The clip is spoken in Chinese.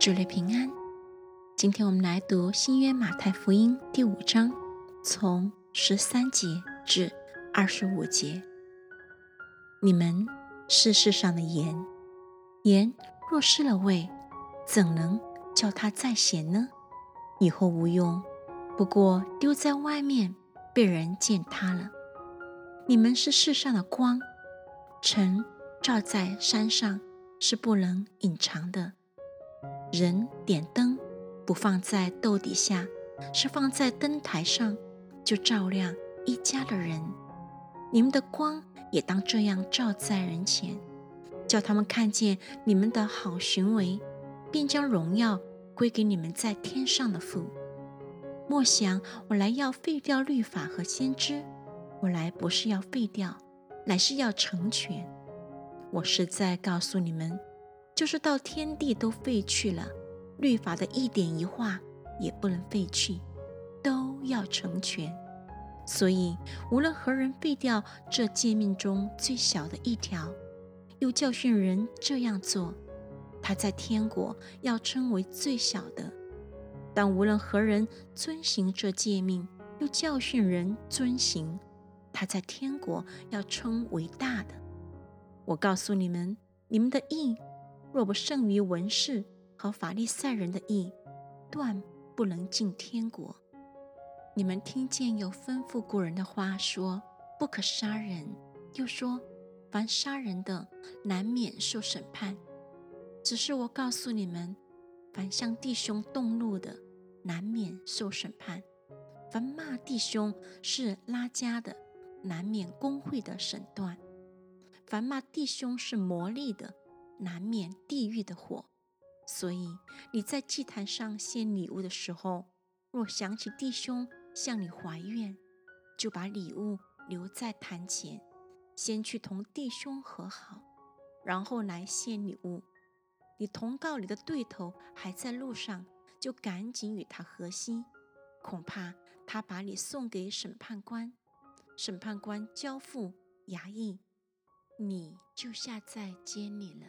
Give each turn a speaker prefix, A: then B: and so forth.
A: 主内平安。今天我们来读新约马太福音第五章，从十三节至二十五节。你们是世上的盐，盐若失了味，怎能叫它再咸呢？以后无用，不过丢在外面，被人践踏了。你们是世上的光，晨照在山上是不能隐藏的。人点灯，不放在豆底下，是放在灯台上，就照亮一家的人。你们的光也当这样照在人前，叫他们看见你们的好行为，并将荣耀归给你们在天上的父。莫想我来要废掉律法和先知，我来不是要废掉，乃是要成全。我实在告诉你们。就是到天地都废去了，律法的一点一画也不能废去，都要成全。所以无论何人废掉这诫命中最小的一条，又教训人这样做，他在天国要称为最小的；但无论何人遵行这诫命，又教训人遵行，他在天国要称为大的。我告诉你们，你们的义。若不胜于文士和法利赛人的义，断不能进天国。你们听见有吩咐古人的话说：“不可杀人。”又说：“凡杀人的，难免受审判。”只是我告诉你们，凡向弟兄动怒的，难免受审判；凡骂弟兄是拉家的，难免公会的审断；凡骂弟兄是魔力的，难免地狱的火，所以你在祭坛上献礼物的时候，若想起弟兄向你怀怨，就把礼物留在坛前，先去同弟兄和好，然后来献礼物。你同告你的对头还在路上，就赶紧与他和稀，恐怕他把你送给审判官，审判官交付衙役，你就下在监里了。